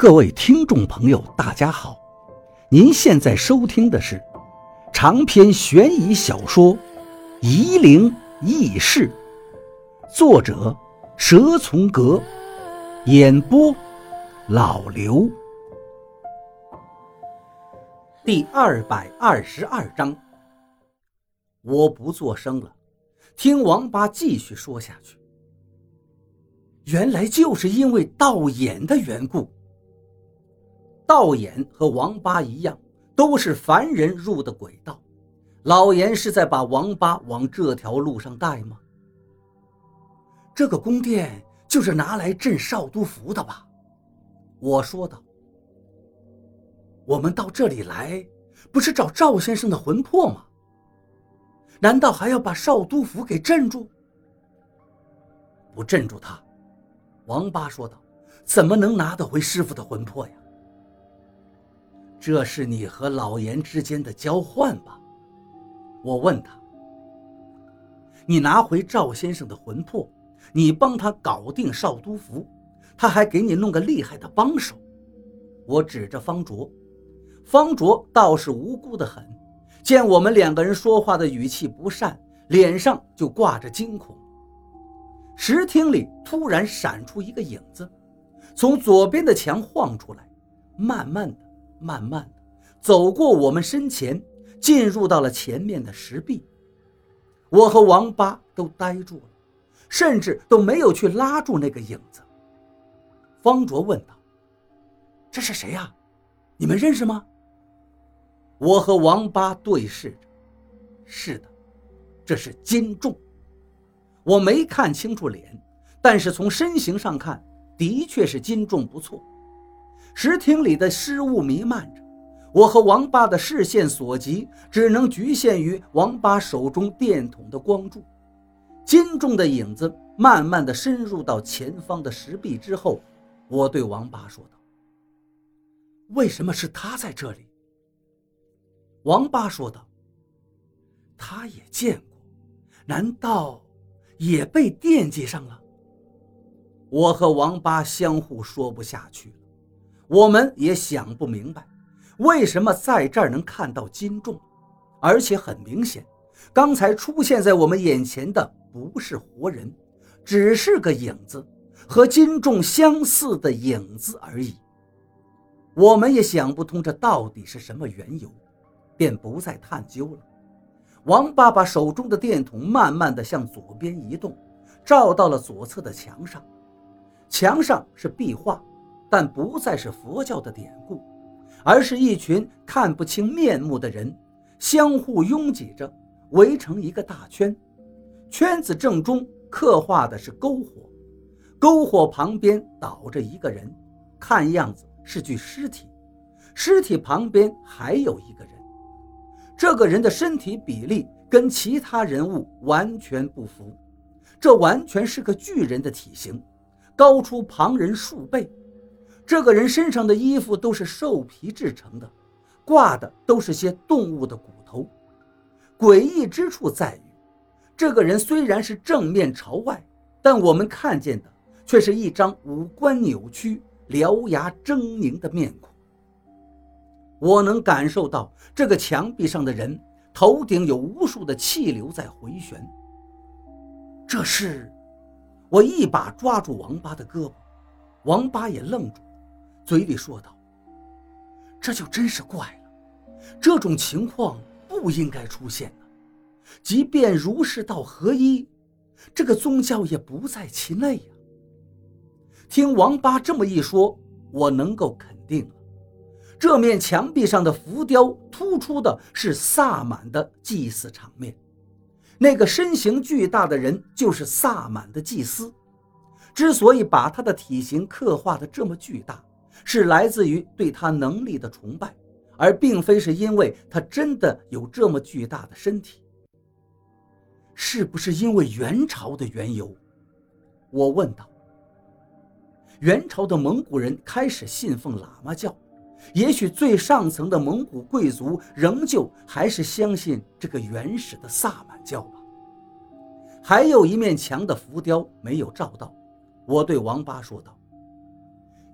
各位听众朋友，大家好！您现在收听的是长篇悬疑小说《夷陵轶事》，作者蛇从阁，演播老刘。第二百二十二章，我不作声了，听王八继续说下去。原来就是因为道眼的缘故。道眼和王八一样，都是凡人入的鬼道。老严是在把王八往这条路上带吗？这个宫殿就是拿来镇少都府的吧？我说道。我们到这里来，不是找赵先生的魂魄吗？难道还要把少都府给镇住？不镇住他，王八说道，怎么能拿得回师傅的魂魄呀？这是你和老严之间的交换吧？我问他。你拿回赵先生的魂魄，你帮他搞定少都府，他还给你弄个厉害的帮手。我指着方卓，方卓倒是无辜的很，见我们两个人说话的语气不善，脸上就挂着惊恐。石厅里突然闪出一个影子，从左边的墙晃出来，慢慢的。慢慢的走过我们身前，进入到了前面的石壁。我和王八都呆住了，甚至都没有去拉住那个影子。方卓问道：“这是谁呀？你们认识吗？”我和王八对视着。是的，这是金仲。我没看清楚脸，但是从身形上看，的确是金仲不错。石厅里的尸雾弥漫着，我和王八的视线所及，只能局限于王八手中电筒的光柱。金重的影子慢慢的深入到前方的石壁之后，我对王八说道：“为什么是他在这里？”王八说道：“他也见过，难道也被惦记上了？”我和王八相互说不下去。我们也想不明白，为什么在这儿能看到金重，而且很明显，刚才出现在我们眼前的不是活人，只是个影子，和金重相似的影子而已。我们也想不通这到底是什么缘由，便不再探究了。王爸爸手中的电筒慢慢地向左边移动，照到了左侧的墙上，墙上是壁画。但不再是佛教的典故，而是一群看不清面目的人，相互拥挤着，围成一个大圈。圈子正中刻画的是篝火，篝火旁边倒着一个人，看样子是具尸体。尸体旁边还有一个人，这个人的身体比例跟其他人物完全不符，这完全是个巨人的体型，高出旁人数倍。这个人身上的衣服都是兽皮制成的，挂的都是些动物的骨头。诡异之处在于，这个人虽然是正面朝外，但我们看见的却是一张五官扭曲、獠牙狰狞的面孔。我能感受到这个墙壁上的人头顶有无数的气流在回旋。这是，我一把抓住王八的胳膊，王八也愣住。嘴里说道：“这就真是怪了，这种情况不应该出现的。即便儒释道合一，这个宗教也不在其内呀。”听王八这么一说，我能够肯定了，这面墙壁上的浮雕突出的是萨满的祭祀场面，那个身形巨大的人就是萨满的祭司。之所以把他的体型刻画的这么巨大，是来自于对他能力的崇拜，而并非是因为他真的有这么巨大的身体。是不是因为元朝的缘由？我问道。元朝的蒙古人开始信奉喇嘛教，也许最上层的蒙古贵族仍旧还是相信这个原始的萨满教吧。还有一面墙的浮雕没有照到，我对王八说道。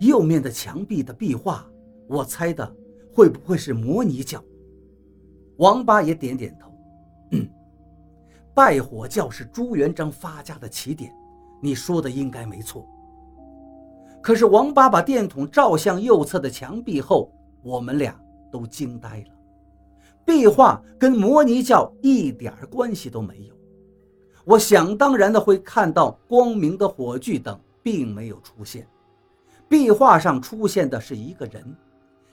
右面的墙壁的壁画，我猜的会不会是摩尼教？王八也点点头，嗯，拜火教是朱元璋发家的起点，你说的应该没错。可是王八把电筒照向右侧的墙壁后，我们俩都惊呆了。壁画跟摩尼教一点关系都没有。我想当然的会看到光明的火炬等并没有出现。壁画上出现的是一个人，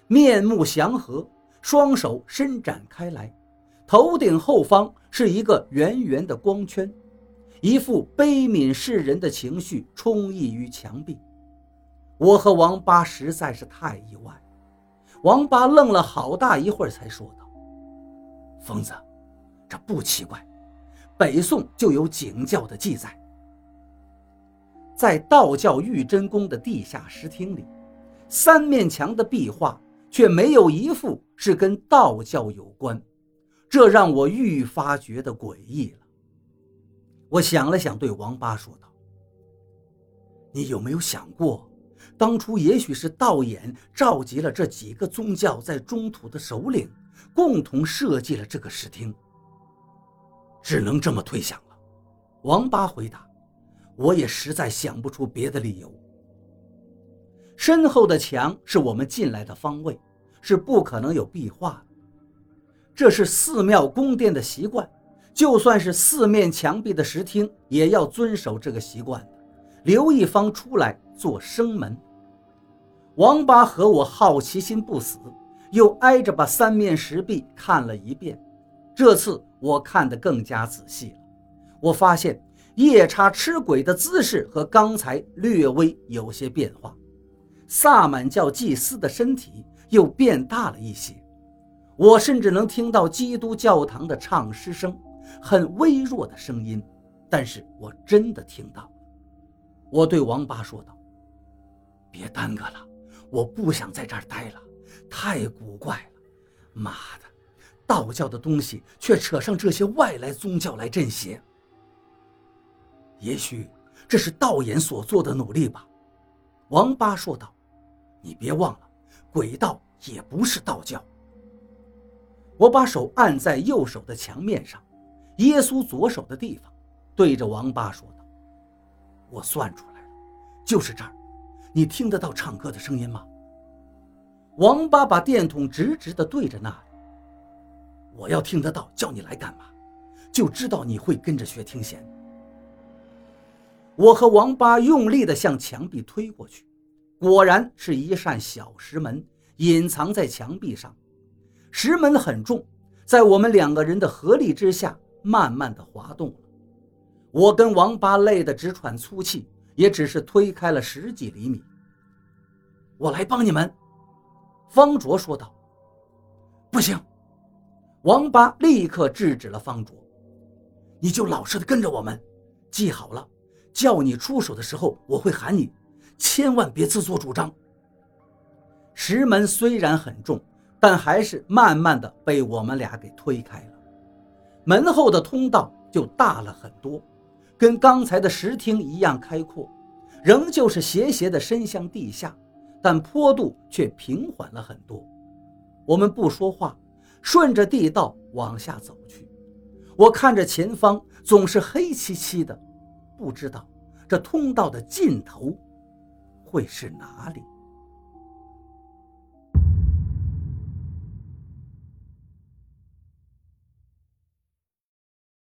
面目祥和，双手伸展开来，头顶后方是一个圆圆的光圈，一副悲悯世人的情绪充溢于墙壁。我和王八实在是太意外，王八愣了好大一会儿才说道：“疯子，这不奇怪，北宋就有景教的记载。”在道教玉真宫的地下石厅里，三面墙的壁画却没有一幅是跟道教有关，这让我愈发觉得诡异了。我想了想，对王八说道：“你有没有想过，当初也许是道眼召集了这几个宗教在中土的首领，共同设计了这个石厅？只能这么推想了。”王八回答。我也实在想不出别的理由。身后的墙是我们进来的方位，是不可能有壁画的。这是寺庙宫殿的习惯，就算是四面墙壁的石厅，也要遵守这个习惯的，留一方出来做生门。王八和我好奇心不死，又挨着把三面石壁看了一遍。这次我看得更加仔细了，我发现。夜叉吃鬼的姿势和刚才略微有些变化，萨满教祭司的身体又变大了一些，我甚至能听到基督教堂的唱诗声，很微弱的声音，但是我真的听到。我对王八说道：“别耽搁了，我不想在这儿待了，太古怪了。妈的，道教的东西却扯上这些外来宗教来镇邪。”也许这是道眼所做的努力吧，王八说道。你别忘了，鬼道也不是道教。我把手按在右手的墙面上，耶稣左手的地方，对着王八说道：“我算出来了，就是这儿。你听得到唱歌的声音吗？”王八把电筒直直地对着那里。我要听得到，叫你来干嘛？就知道你会跟着学听弦。我和王八用力地向墙壁推过去，果然是一扇小石门，隐藏在墙壁上。石门很重，在我们两个人的合力之下，慢慢地滑动了。我跟王八累得直喘粗气，也只是推开了十几厘米。我来帮你们，方卓说道。不行，王八立刻制止了方卓。你就老实的跟着我们，记好了。叫你出手的时候，我会喊你，千万别自作主张。石门虽然很重，但还是慢慢的被我们俩给推开了。门后的通道就大了很多，跟刚才的石厅一样开阔，仍旧是斜斜的伸向地下，但坡度却平缓了很多。我们不说话，顺着地道往下走去。我看着前方总是黑漆漆的。不知道这通道的尽头会是哪里。